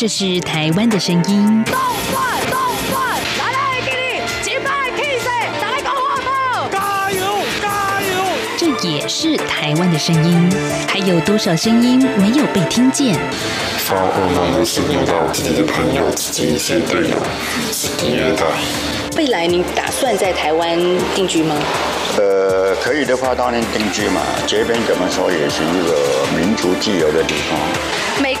这是台湾的声音。动转动转，来来给你击败 Kiss，再来个火炮！加油加油！这也是台湾的声音。还有多少声音没有被听见？发噩梦的是梦到自己的朋友、自己一些队友是虐待。未来你打算在台湾定居吗？呃，可以的话当然定居嘛。这边怎么说也是一个民族自由的地方。每个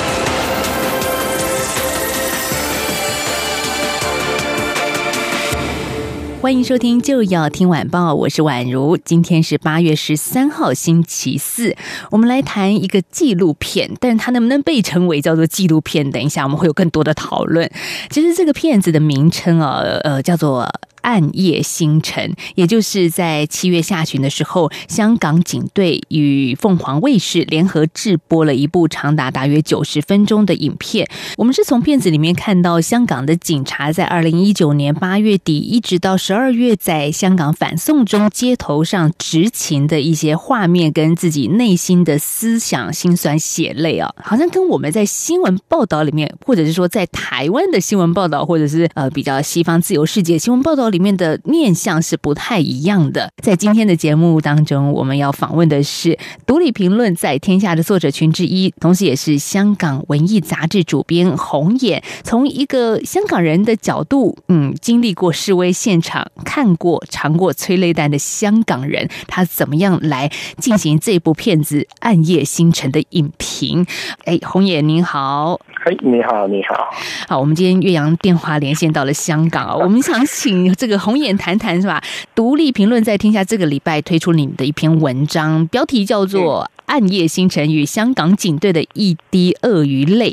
欢迎收听就要听晚报，我是宛如。今天是八月十三号，星期四，我们来谈一个纪录片，但是它能不能被称为叫做纪录片？等一下我们会有更多的讨论。其实这个片子的名称啊，呃，叫做。暗夜星辰，也就是在七月下旬的时候，香港警队与凤凰卫视联合制播了一部长达大约九十分钟的影片。我们是从片子里面看到香港的警察在二零一九年八月底一直到十二月，在香港反送中街头上执勤的一些画面，跟自己内心的思想心酸血泪啊，好像跟我们在新闻报道里面，或者是说在台湾的新闻报道，或者是呃比较西方自由世界新闻报道。里面的面相是不太一样的。在今天的节目当中，我们要访问的是《独立评论》在天下的作者群之一，同时也是香港文艺杂志主编红眼。从一个香港人的角度，嗯，经历过示威现场，看过尝过催泪弹的香港人，他怎么样来进行这部片子《暗夜星辰》的影评？哎，红眼您好，哎，你好，你好，好，我们今天岳阳电话连线到了香港啊，我们想请。这个红眼谈谈是吧？独立评论在天下这个礼拜推出你们的一篇文章，标题叫做《暗夜星辰与香港警队的一滴鳄鱼泪》。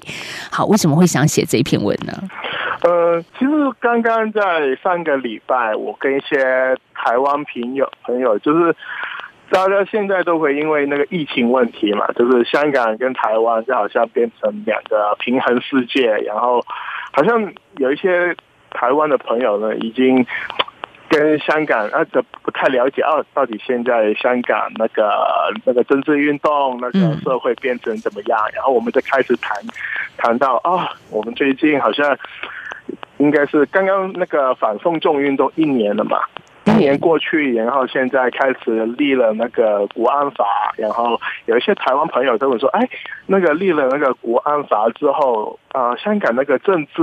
好，为什么会想写这篇文呢？呃，其实刚刚在上个礼拜，我跟一些台湾朋友朋友，就是大家现在都会因为那个疫情问题嘛，就是香港跟台湾就好像变成两个平衡世界，然后好像有一些。台湾的朋友呢，已经跟香港啊，这不太了解啊，到底现在香港那个那个政治运动，那个社会变成怎么样？然后我们就开始谈谈到啊，我们最近好像应该是刚刚那个反送中运动一年了嘛。一年过去，然后现在开始立了那个国安法，然后有一些台湾朋友跟我说：“哎，那个立了那个国安法之后，啊，香港那个政治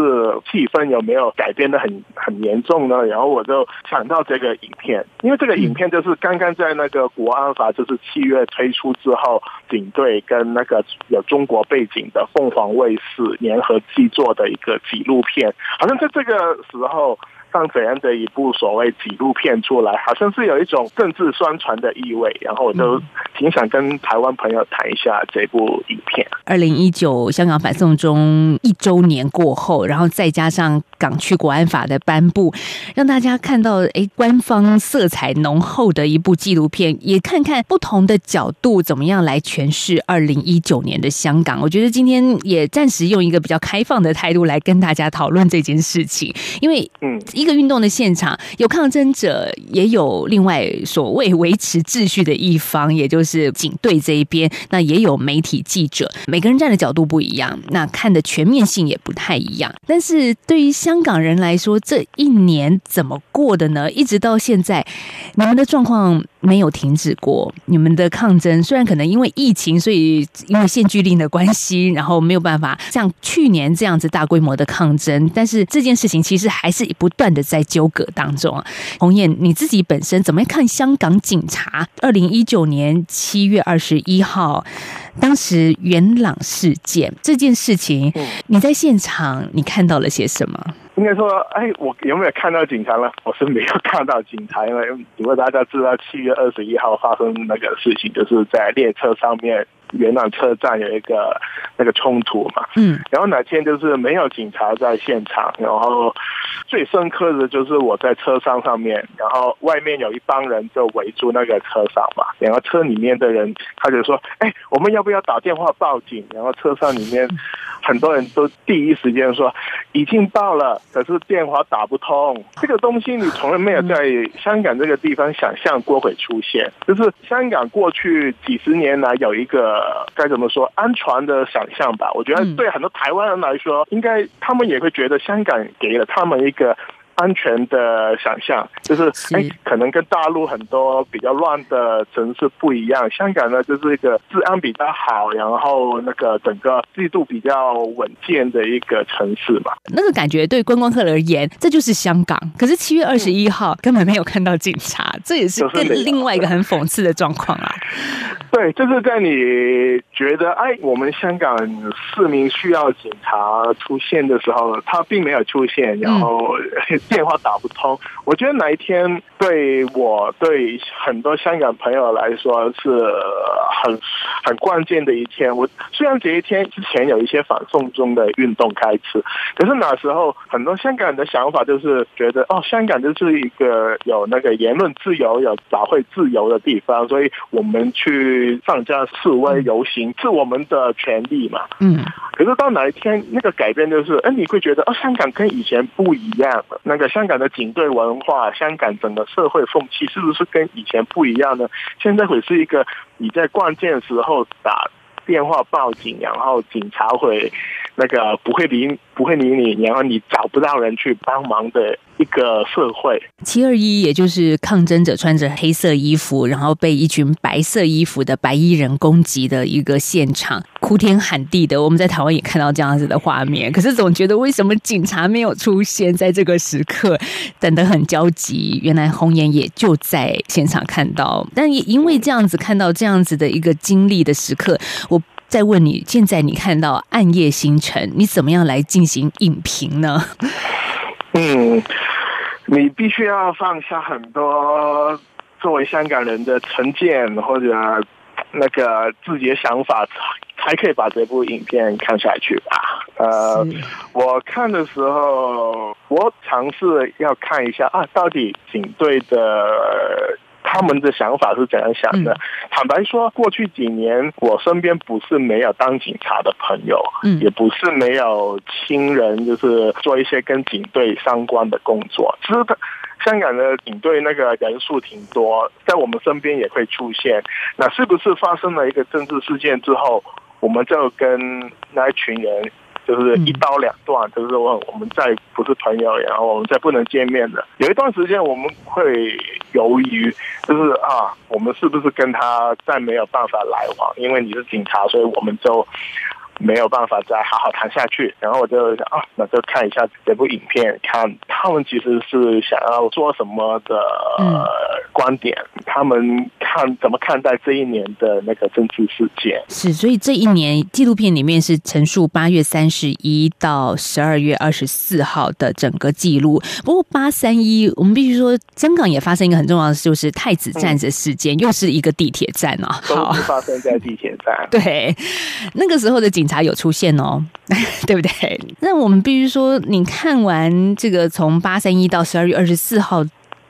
气氛有没有改变的很很严重呢？”然后我就想到这个影片，因为这个影片就是刚刚在那个国安法就是七月推出之后，警队跟那个有中国背景的凤凰卫视联合制作的一个纪录片，好像在这个时候。像怎样的一部所谓纪录片出来，好像是有一种政治宣传的意味，然后我都挺想跟台湾朋友谈一下这部影片。二零一九香港反送中一周年过后，然后再加上港区国安法的颁布，让大家看到哎，官方色彩浓厚的一部纪录片，也看看不同的角度怎么样来诠释二零一九年的香港。我觉得今天也暂时用一个比较开放的态度来跟大家讨论这件事情，因为嗯。一个运动的现场，有抗争者，也有另外所谓维持秩序的一方，也就是警队这一边。那也有媒体记者，每个人站的角度不一样，那看的全面性也不太一样。但是对于香港人来说，这一年怎么过的呢？一直到现在，你们的状况没有停止过。你们的抗争虽然可能因为疫情，所以因为限聚令的关系，然后没有办法像去年这样子大规模的抗争，但是这件事情其实还是不断。的在纠葛当中啊，红艳，你自己本身怎么看香港警察？二零一九年七月二十一号，当时元朗事件这件事情，你在现场你看到了些什么？应该说，哎，我有没有看到警察呢？我是没有看到警察，因为如果大家知道七月二十一号发生那个事情，就是在列车上面。元朗车站有一个那个冲突嘛，嗯，然后哪天就是没有警察在现场，然后最深刻的就是我在车上上面，然后外面有一帮人就围住那个车上嘛，然后车里面的人他就说，哎，我们要不要打电话报警？然后车上里面很多人都第一时间说已经报了，可是电话打不通。这个东西你从来没有在香港这个地方想象过会出现。就是香港过去几十年来有一个该怎么说安全的想象吧？我觉得对很多台湾人来说，应该他们也会觉得香港给了他们一个。安全的想象，就是哎，可能跟大陆很多比较乱的城市不一样。香港呢，就是一个治安比较好，然后那个整个制度比较稳健的一个城市嘛。那个感觉对观光客而言，这就是香港。可是七月二十一号根本没有看到警察，这也是更另外一个很讽刺的状况啊。对，就是在你觉得哎，我们香港市民需要警察出现的时候，他并没有出现，然后。电话打不通，我觉得哪一天对我对很多香港朋友来说是很很关键的一天。我虽然这一天之前有一些反送中的运动开始，可是那时候很多香港人的想法就是觉得哦，香港就是一个有那个言论自由、有集会自由的地方，所以我们去上街示威游行是我们的权利嘛。嗯。可是到哪一天那个改变就是，哎，你会觉得哦，香港跟以前不一样了。那个香港的警队文化，香港整个社会风气是不是跟以前不一样呢？现在会是一个你在关键时候打电话报警，然后警察会那个不会理不会理你，然后你找不到人去帮忙的。一个社会，七二一也就是抗争者穿着黑色衣服，然后被一群白色衣服的白衣人攻击的一个现场，哭天喊地的。我们在台湾也看到这样子的画面，可是总觉得为什么警察没有出现在这个时刻，等得很焦急。原来红颜也就在现场看到，但也因为这样子看到这样子的一个经历的时刻，我再问你，现在你看到暗夜星辰，你怎么样来进行影评呢？嗯，你必须要放下很多作为香港人的成见或者那个自己的想法，才可以把这部影片看下去吧。呃，我看的时候，我尝试要看一下啊，到底警队的。他们的想法是怎样想的？坦白说，过去几年我身边不是没有当警察的朋友，嗯，也不是没有亲人，就是做一些跟警队相关的工作。其实，香港的警队那个人数挺多，在我们身边也会出现。那是不是发生了一个政治事件之后，我们就跟那一群人？就是一刀两断，就是我我们再不是朋友，然后我们再不能见面的。有一段时间我们会犹豫，就是啊，我们是不是跟他再没有办法来往？因为你是警察，所以我们就。没有办法再好好谈下去，然后我就想啊，那就看一下这部影片，看他们其实是想要做什么的观点，他们看怎么看待这一年的那个政治事件。是，所以这一年纪录片里面是陈述八月三十一到十二月二十四号的整个记录。不过八三一，我们必须说，香港也发生一个很重要的，就是太子站的事件，又是一个地铁站啊，好，发生在地铁站。对，那个时候的警。警察有出现哦，对不对？那我们必须说，你看完这个从八三一到十二月二十四号。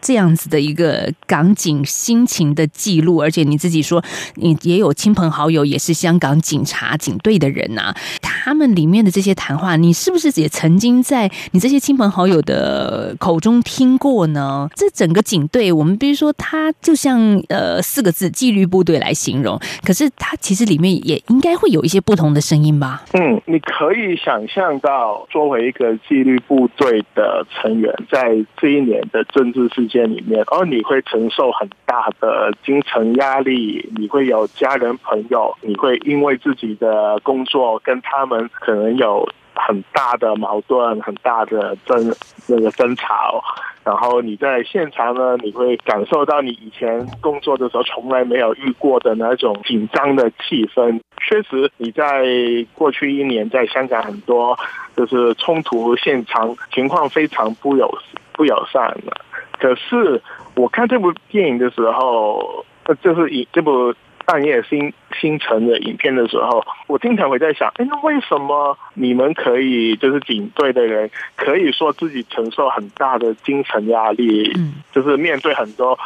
这样子的一个港警心情的记录，而且你自己说你也有亲朋好友也是香港警察警队的人呐，他们里面的这些谈话，你是不是也曾经在你这些亲朋好友的口中听过呢？这整个警队，我们比如说，它就像呃四个字“纪律部队”来形容，可是它其实里面也应该会有一些不同的声音吧？嗯，你可以想象到，作为一个纪律部队的成员，在这一年的政治事件。里面，而你会承受很大的精神压力，你会有家人朋友，你会因为自己的工作跟他们可能有很大的矛盾、很大的争那个争吵，然后你在现场呢，你会感受到你以前工作的时候从来没有遇过的那种紧张的气氛。确实，你在过去一年在香港很多就是冲突现场情况非常不友不友善的。可是我看这部电影的时候，就是以这部《暗夜星星辰》的影片的时候，我经常会在想：哎，那为什么你们可以，就是警队的人可以说自己承受很大的精神压力，就是面对很多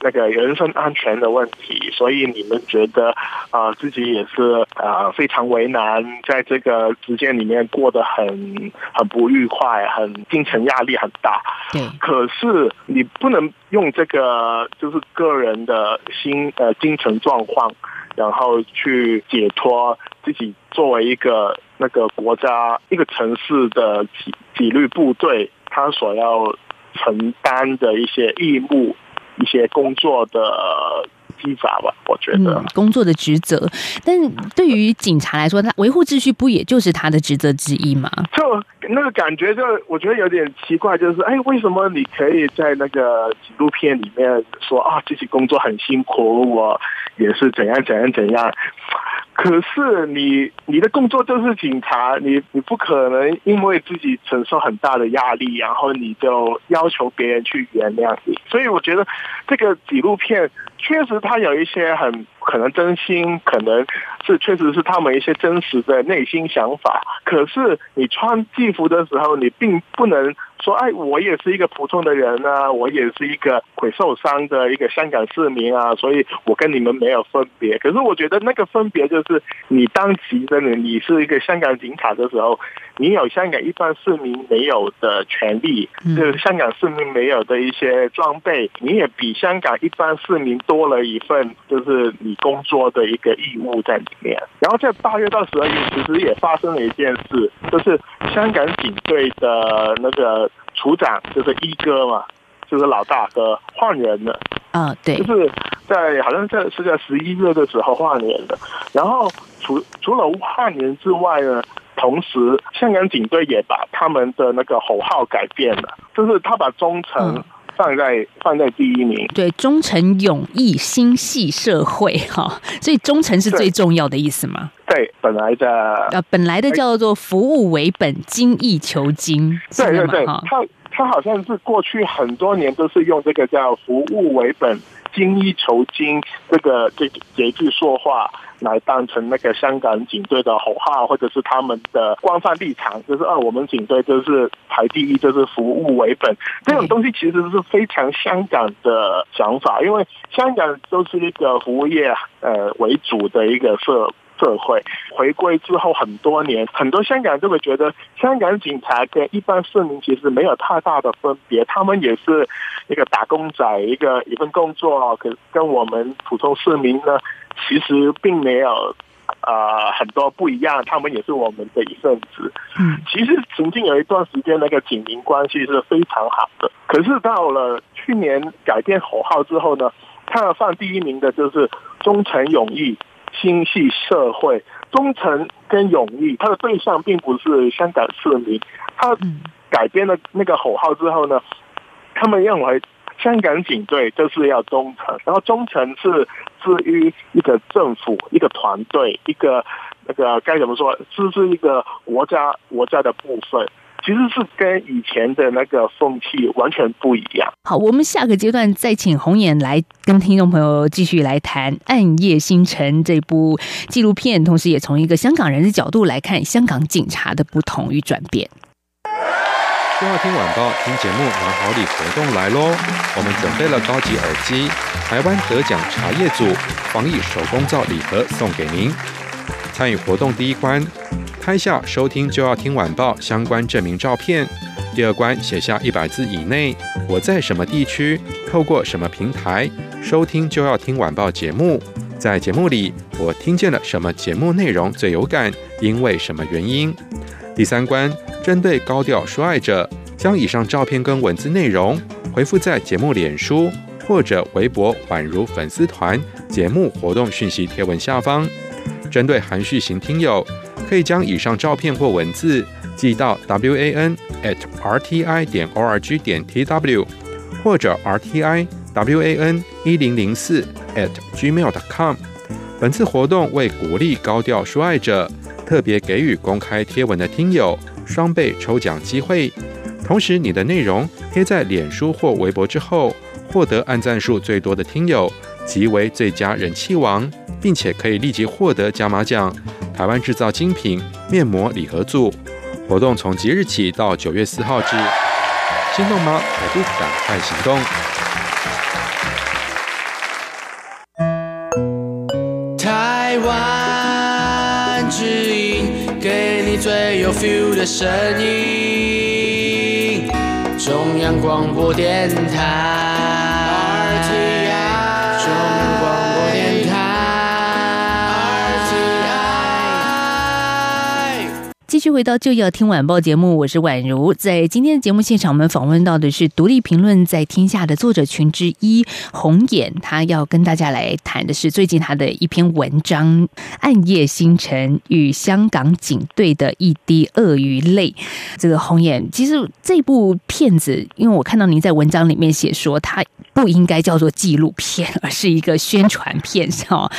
那个人身安全的问题，所以你们觉得啊、自己也是啊、非常为难，在这个时间里面过得很很不愉快，很精神压力很大。对，可是你不能用这个就是个人的心呃精神状况，然后去解脱自己作为一个那个国家一个城市的纪纪律部队，他所要承担的一些义务、一些工作的职责吧，我觉得。嗯，工作的职责。但对于警察来说，他维护秩序不也就是他的职责之一吗？就那个感觉，就我觉得有点奇怪，就是哎，为什么你可以在那个纪录片里面说啊，自己工作很辛苦，我也是怎样怎样怎样，可是你你的工作就是警察，你你不可能因为自己承受很大的压力，然后你就要求别人去原谅你。所以我觉得这个纪录片确实它有一些很可能真心，可能是确实是他们一些真实的内心想法。可是你穿制服的时候，你并不能说，哎，我也是一个普通的人啊，我也是一个会受伤的一个香港市民啊，所以我跟你们没有分别。可是我觉得那个分别就是，你当级的你，你是一个香港警察的时候，你有香港一般市民没有的权利，就是香港市民没有的一些装备，你也比香港一般市民多了一份，就是你工作的一个义务在里面。然后在八月到十二月，其实也发生了一件事，就是香港警队的那个处长，就是一哥嘛，就是老大哥换人了。啊、对就，是在好像在是在十一月的时候换人的。然后除除了换人之外呢，同时香港警队也把他们的那个口号改变了，就是他把忠诚嗯放在、放在第一名。对，忠诚、勇毅、心系社会，哈，所以忠诚是最重要的意思吗？对，本来的呃，本来的叫做服务为本，精益求精，对对对，他好像是过去很多年都是用这个叫服务为本、精益求精这个这这句说话来当成那个香港警队的口号，或者是他们的官方立场，就是啊，我们警队就是排第一，就是服务为本。这种东西其实是非常香港的想法，因为香港都是一个服务业呃为主的一个社。社会回归之后很多年，很多香港人就会觉得，香港警察跟一般市民其实没有太大的分别，他们也是一个打工仔，一个一份工作，可跟我们普通市民呢，其实并没有呃很多不一样，他们也是我们的一份子。嗯，其实曾经有一段时间，那个警民关系是非常好的。可是到了去年改变口号之后呢，他放第一名的就是忠诚勇毅、心系社会。忠诚跟勇毅，他的对象并不是香港市民。他嗯改编了那个口号之后呢，他们认为香港警队就是要忠诚，然后忠诚是至于一个政府、一个团队、一个那个该怎么说，这是一个国家国家的部分。其实是跟以前的那个风气完全不一样。好，我们下个阶段再请红眼来跟听众朋友继续来谈《暗夜星辰》这部纪录片，同时也从一个香港人的角度来看香港警察的不同与转变。就要听晚报，听节目拿好礼活动来喽！我们准备了高级耳机、台湾得奖茶叶组防疫手工皂礼盒送给您。参与活动第一关，拍下收听就要听晚报相关证明照片；第二关写下一百字以内我在什么地区，透过什么平台收听就要听晚报节目。在节目里，我听见了什么节目内容最有感，因为什么原因？第三关，针对高调说爱者，将以上照片跟文字内容回复在节目脸书或者微博宛如粉丝团节目活动讯息贴文下方。针对含蓄型听友，可以将以上照片或文字寄到 w a n at r t i 点 o r g 点 t w 或者 r t i w a n 一零零四 at gmail com。本次活动为鼓励高调说爱者，特别给予公开贴文的听友双倍抽奖机会。同时，你的内容贴在脸书或微博之后，获得按赞数最多的听友即为最佳人气王，并且可以立即获得加码奖。台湾制造精品面膜礼盒组活动从即日起到九月四号止，心动吗？还不赶快行动！台湾之音，给你最有 feel 的声音，中央广播电台。续回到就要听晚报节目，我是宛如。在今天的节目现场，我们访问到的是独立评论在天下的作者群之一红眼，他要跟大家来谈的是最近他的一篇文章《暗夜星辰与香港警队的一滴鳄鱼泪》。这个红眼，其实这部片子，因为我看到您在文章里面写说，它不应该叫做纪录片，而是一个宣传片，哦。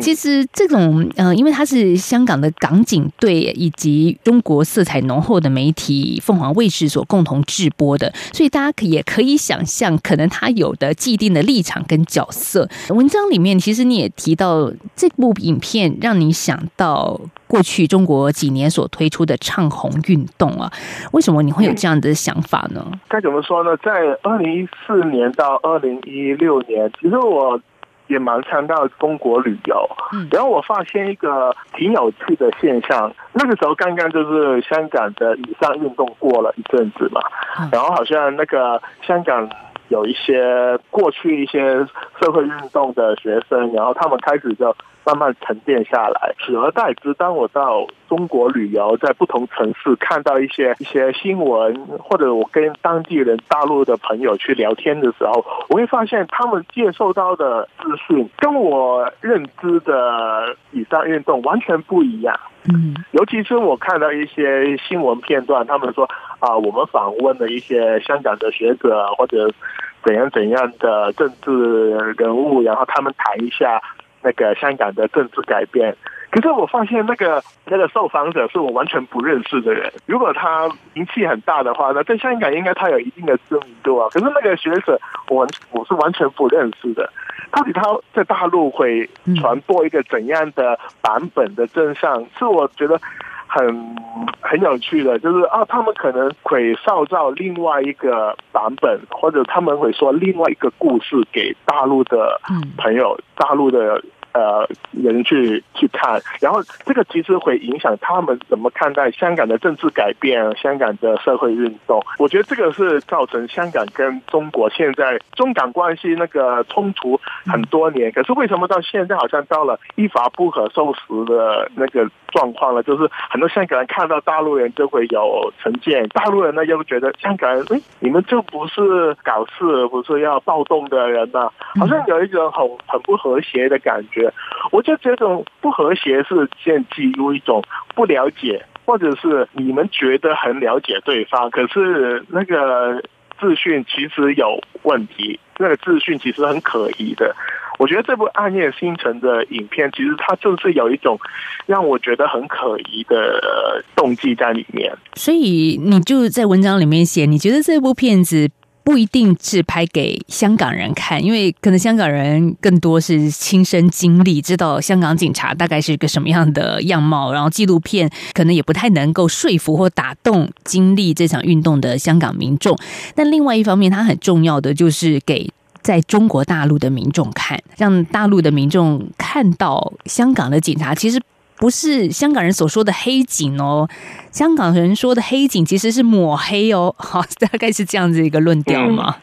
其实这种，呃，因为它是香港的港警队以及中国色彩浓厚的媒体凤凰卫视所共同制播的，所以大家可也可以想象，可能它有的既定的立场跟角色。文章里面其实你也提到，这部影片让你想到过去中国几年所推出的唱红运动啊，为什么你会有这样的想法呢？该怎么说呢？在二零一四年到二零一六年，其实我也蛮常到中国旅游，然后我发现一个挺有趣的现象。那个时候刚刚就是香港的以上运动过了一阵子嘛，然后好像那个香港有一些过去一些社会运动的学生，然后他们开始就慢慢沉淀下来，取而代之，当我到中国旅游，在不同城市看到一些一些新闻，或者我跟当地人、大陆的朋友去聊天的时候，我会发现他们接受到的资讯跟我认知的以上运动完全不一样。嗯，尤其是我看到一些新闻片段，他们说啊，我们访问了一些香港的学者或者怎样怎样的政治人物，然。后他们谈一下那个香港的政治改变。可是我发现那个那个受访者是我完全不认识的人。如果他名气很大的话，那在香港应该他有一定的知名度啊。可是那个学者，我我是完全不认识的。到底他在大陆会传播一个怎样的版本的真相？是我觉得很很有趣的，就是啊，他们可能会塑造另外一个版本，或者他们会说另外一个故事给大陆的朋友、大陆的。呃，人去去看，然后这个其实会影响他们怎么看待香港的政治改变、香港的社会运动。我觉得这个是造成香港跟中国现在中港关系那个冲突很多年，可是为什么到现在好像到了一发不可收拾的那个状况了？就是很多香港人看到大陆人就会有成见，大陆人呢又觉得香港人，哎，你们就不是搞事、不是要暴动的人呐，好像有一种很很不和谐的感觉。我就觉得这种不和谐是建基于一种不了解，或者是你们觉得很了解对方，可是那个资讯其实有问题，那个资讯其实很可疑的。我觉得这部《暗夜星辰》的影片，其实它就是有一种让我觉得很可疑的动机在里面。所以你就在文章里面写，你觉得这部片子？不一定是拍给香港人看，因为可能香港人更多是亲身经历，知道香港警察大概是一个什么样的样貌。然后纪录片可能也不太能够说服或打动经历这场运动的香港民众。但另外一方面，它很重要的就是给在中国大陆的民众看，让大陆的民众看到香港的警察其实。不是香港人所说的黑警哦，香港人说的黑警其实是抹黑哦，好，大概是这样子一个论调嘛？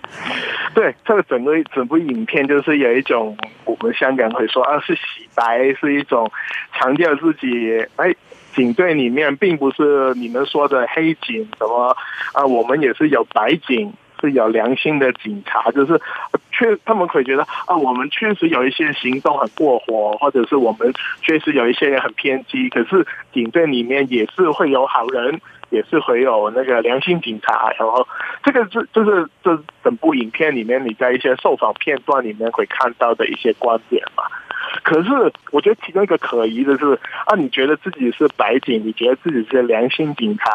对，这个整个整部影片就是有一种我们香港会说啊，是洗白，是一种强调自己哎，警队里面并不是你们说的黑警，什么啊，我们也是有白警。是有良心的警察，就是确他们会觉得啊，我们确实有一些行动很过火，或者是我们确实有一些人很偏激。可是警队里面也是会有好人，也是会有那个良心警察。然后这个是就是这整部影片里面你在一些受访片段里面会看到的一些观点嘛。可是我觉得其中一个可疑的是啊，你觉得自己是白警，你觉得自己是良心警察，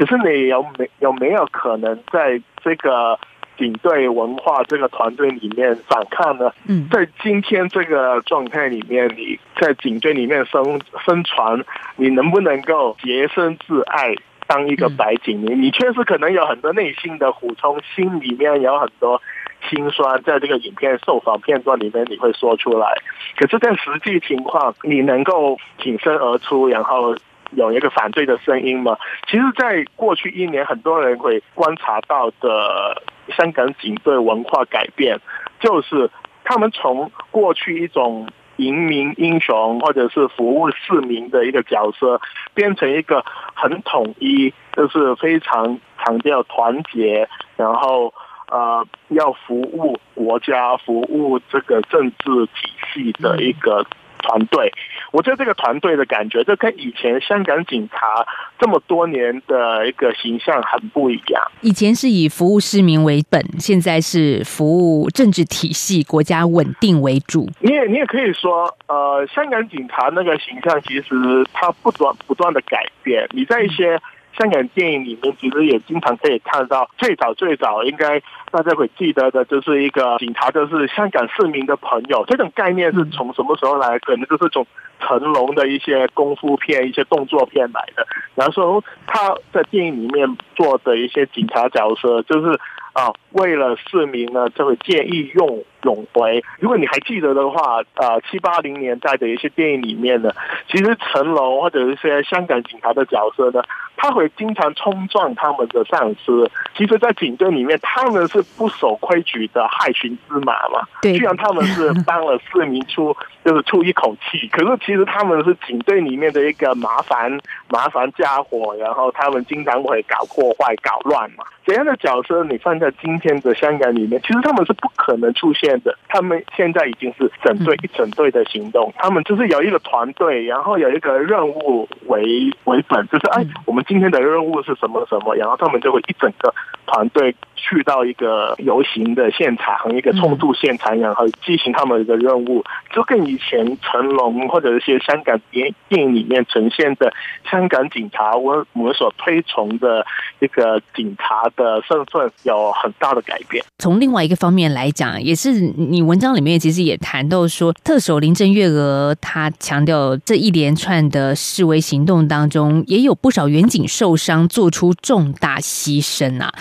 可是你有没有没有可能在这个警队文化这个团队里面反抗呢？嗯，在今天这个状态里面，你在警队里面生生存，你能不能够洁身自爱？当一个白警，你你确实可能有很多内心的苦衷，心里面有很多心酸，在这个影片受访片段里面你会说出来。可是，在实际情况，你能够挺身而出，然后有一个反对的声音嘛。其实，在过去一年，很多人会观察到的香港警队文化改变，就是他们从过去一种迎民英雄或者是服务市民的一个角色，变成一个很统一，就是非常强调团结，然后呃要服务国家、服务这个政治体系的一个团队。我觉得这个团队的感觉，这跟以前香港警察这么多年的一个形象很不一样。以前是以服务市民为本，现在是服务政治体系、国家稳定为主。你也你也可以说，呃，香港警察那个形象其实它不断不断的改变。你在一些香港电影里面，其实也经常可以看到，最早最早应该大家会记得的，就是一个警察，就是香港市民的朋友。这种概念是从什么时候来？可能就是从成龙的一些功夫片、一些动作片来的。然后说他在电影里面做的一些警察角色，就是啊，为了市民呢，就会见义勇勇为。如果你还记得的话，呃，七八零年代的一些电影里面呢，其实成龙或者是一些香港警察的角色呢，他会经常冲撞他们的上司。其实，在警队里面，他们是不守规矩的害群之马嘛。对虽然他们是帮了市民出，就是出一口气，可是其实他们是警队里面的一个麻烦麻烦家伙，然后他们经常会搞破坏、搞乱嘛。怎样的角色你放在今天的香港里面，其实他们是不可能出现的。他们现在已经是整队一整队的行动，他们就是有一个团队，然后有一个任务为为本，就是哎，我们今天的任务是什么什么，然后他们就会一整个团队去到一个游行的现场，一个冲突现场，然后进行他们的任务，就跟以前成龙或者一些香港电电影里面呈现的香港警察，我我们所推崇的一个警察的身份有很大的改变。从另外一个方面来讲，也是你文章里面其实也谈到说，特首林郑月娥她强调这一连串的示威行动当中，也有不少远警受伤，做出重大牺牲啊。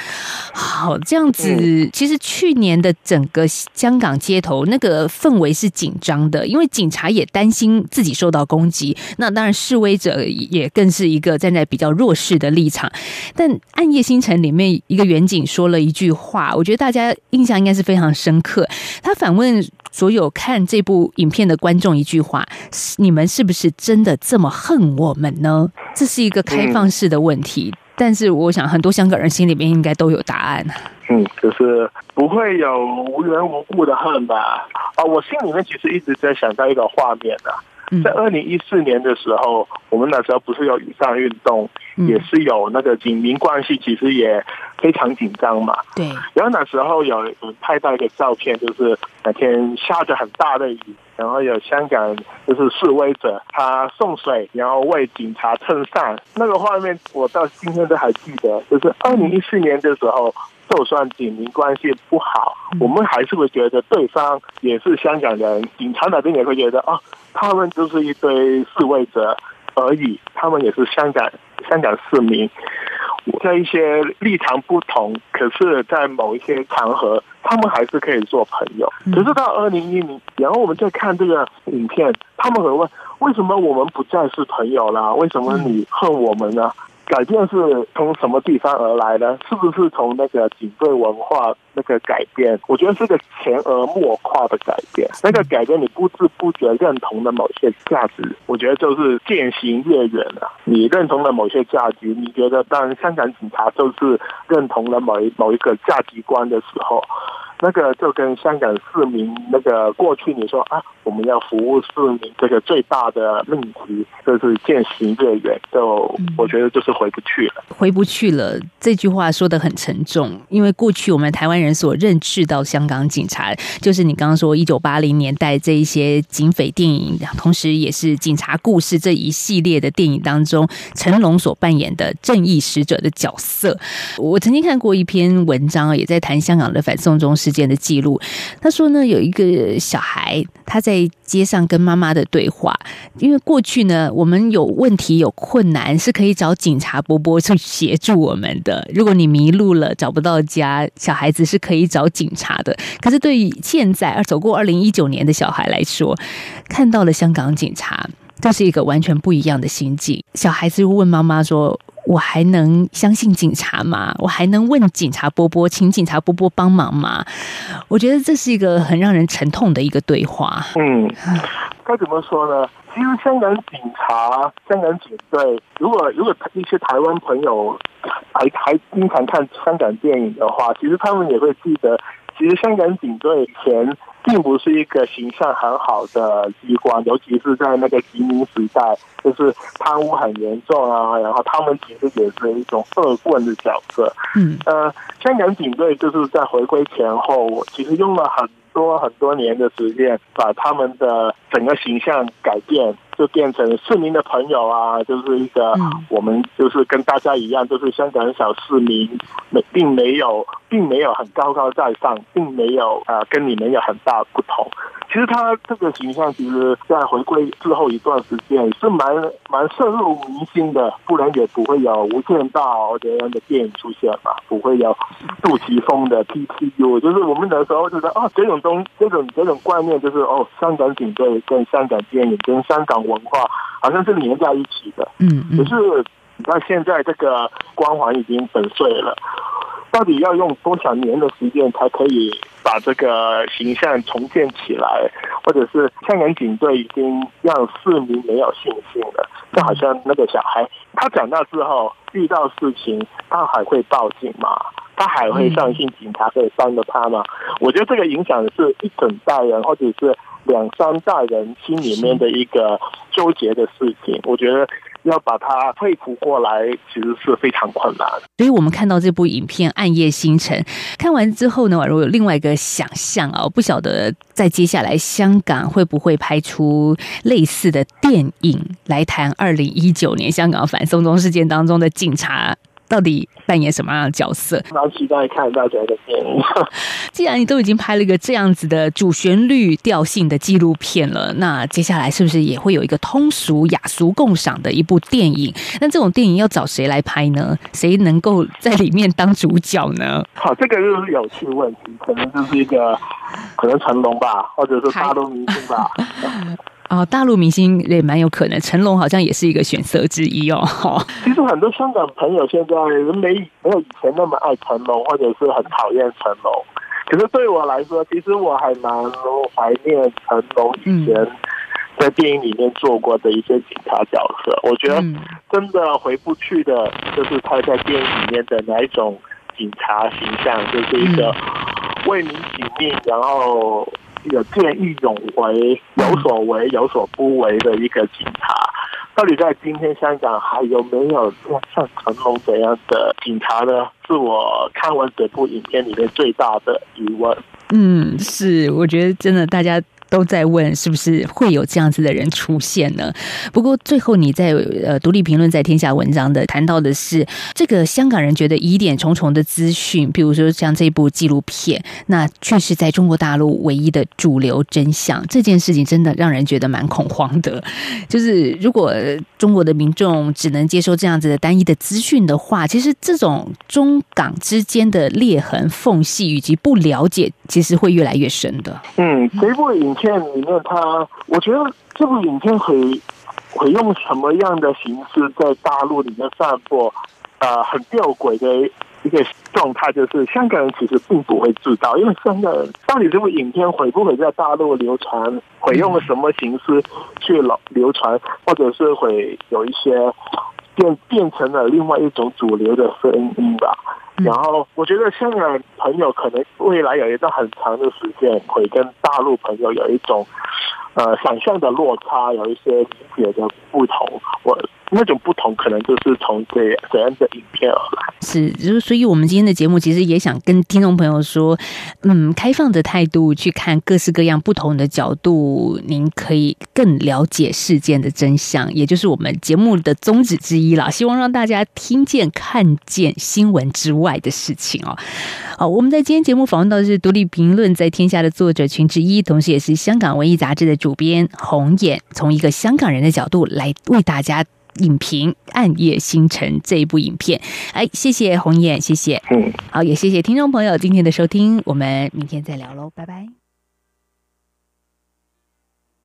好，这样子，其实去年的整个香港街头那个氛围是紧张的，因为警察也担心自己受到攻击，那当然示威者也更是一个站在比较弱势的立场。但《暗夜星辰》里面一个远景说了一句话，我觉得大家印象应该是非常深刻。他反问所有看这部影片的观众一句话：你们是不是真的这么恨我们呢？这是一个开放式的问题。但是我想，很多香港人心里面应该都有答案。嗯，就是不会有无缘无故的恨吧？啊，我心里面其实一直在想到一个画面的、在二零一四年的时候，我们那时候不是有雨伞运动，也是有那个警民关系，其实也非常紧张嘛。对。然后那时候有有拍到一个照片，就是那天下着很大的雨，然后有香港就是示威者，他送水，然后为警察撑伞，那个画面我到今天都还记得。就是二零一四年的时候，就算警民关系不好，我们还是会觉得对方也是香港人，警察那边也会觉得啊，他们就是一堆示威者而已，他们也是香港香港市民。在一些立场不同，可是，在某一些场合，他们还是可以做朋友。可是到二零一零，然后我们再看这个影片，他们会问：为什么我们不再是朋友啦？为什么你恨我们呢？改变是从什么地方而来呢？是不是从那个警队文化那个改变？我觉得是个潜移默化的改变。那个改变，你不知不觉认同的某些价值，我觉得就是渐行越远了。你认同了某些价值，你觉得当香港警察就是认同了某一某一个价值观的时候。那个就跟香港市民那个过去你说啊，我们要服务市民，这个最大的命题就是渐行越远，就我觉得就是回不去了。回不去了，这句话说的很沉重，因为过去我们台湾人所认识到香港警察，就是你刚刚说一九八零年代这一些警匪电影，同时也是警察故事这一系列的电影当中，成龙所扮演的正义使者的角色。我曾经看过一篇文章，也在谈香港的反送中事件的记录。他说呢，有一个小孩他在街上跟妈妈的对话，因为过去呢，我们有问题有困难是可以找警察伯伯去协助我们的。如果你迷路了找不到家，小孩子是可以找警察的。可是对于现在而走过二零一九年的小孩来说，看到了香港警察。这是一个完全不一样的心境。小孩子问妈妈说：“我还能相信警察吗？我还能问警察波波，请警察波波帮忙吗？”我觉得这是一个很让人沉痛的一个对话。嗯，该怎么说呢？其实香港警察、香港警队，如果如果一些台湾朋友还还经常看香港电影的话，其实他们也会记得，其实香港警队以前并不是一个形象很好的机关，尤其是在那个殖民时代，就是贪污很严重啊，然后他们其实也是一种恶棍的角色。嗯，呃，香港警队就是在回归前后，其实用了很多很多年的时间，把他们的整个形象改变，就变成市民的朋友啊，就是一个我们就是跟大家一样，就是香港小市民，没并没有并没有很高高在上，并没有呃跟你们有很大不同。其实他这个形象，其实在回归之后一段时间是蛮蛮深入民心的，不然也不会有《无间道》这样的电影出现嘛，不会有杜琪峰的 PTU，就是我们那时候觉得啊，这种东这种这种观念，就是哦，香港警队跟香港电影跟香港文化好像是连在一起的。嗯可是那现在这个光环已经粉碎了。到底要用多少年的时间才可以把这个形象重建起来？或者是香港警队已经让市民没有信心了？就好像那个小孩，他长大之后遇到事情，他还会报警吗？他还会相信警察可以帮得他吗？我觉得这个影响是一整代人，或者是两三代人心里面的一个纠结的事情。我觉得。要把它恢复过来，其实是非常困难。所以我们看到这部影片《暗夜星辰》，看完之后呢，宛如有另外一个想象啊，不晓得在接下来香港会不会拍出类似的电影来谈二零一九年香港反送中事件当中的警察。到底扮演什么样的角色？蛮期待看大家的电影。既然你都已经拍了一个这样子的主旋律调性的纪录片了，那接下来是不是也会有一个通俗雅俗共赏的一部电影？那这种电影要找谁来拍呢？谁能够在里面当主角呢？好，这个就是有趣问题，可能就是一个可能成龙吧，或者是大陆明星吧。哦，大陆明星也蛮有可能，成龙好像也是一个选择之一哦。其实很多香港朋友现在没没有以前那么爱成龙，或者是很讨厌成龙。可是对我来说，其实我还蛮怀念成龙以前在电影里面做过的一些警察角色。我觉得真的回不去的，就是他在电影里面的哪一种警察形象，就是一个为民请命，然后。有见义勇为、有所为、有所不为的一个警察，到底在今天香港还有没有像成龙这样的警察呢？是我看完这部影片里面最大的疑问。嗯，是，我觉得真的大家。都在问是不是会有这样子的人出现呢？不过最后你在呃独立评论在天下文章的谈到的是这个香港人觉得疑点重重的资讯，比如说像这部纪录片，那却是在中国大陆唯一的主流真相。这件事情真的让人觉得蛮恐慌的。就是如果中国的民众只能接受这样子的单一的资讯的话，其实这种中港之间的裂痕、缝隙以及不了解，其实会越来越深的。嗯，这部影。片里面，他我觉得这部影片会会用什么样的形式在大陆里面散播？呃，很吊诡的一个状态，就是香港人其实并不会知道，因为香港人到底这部影片会不会在大陆流传，会用什么形式去流流传，或者是会有一些变变成了另外一种主流的声音吧。然后，我觉得香港朋友可能未来有一段很长的时间会跟大陆朋友有一种呃想象的落差，有一些理解的不同。我。那种不同，可能就是从这这样的影片而来。是，就所以，我们今天的节目其实也想跟听众朋友说，嗯，开放的态度去看各式各样不同的角度，您可以更了解事件的真相，也就是我们节目的宗旨之一了。希望让大家听见、看见新闻之外的事情哦。好，我们在今天节目访问到的是《独立评论》在天下的作者群之一，同时也是香港文艺杂志的主编红眼，从一个香港人的角度来为大家。影评《暗夜星辰》这一部影片，哎，谢谢红眼，谢谢，嗯，好，也谢谢听众朋友今天的收听，我们明天再聊喽，拜拜。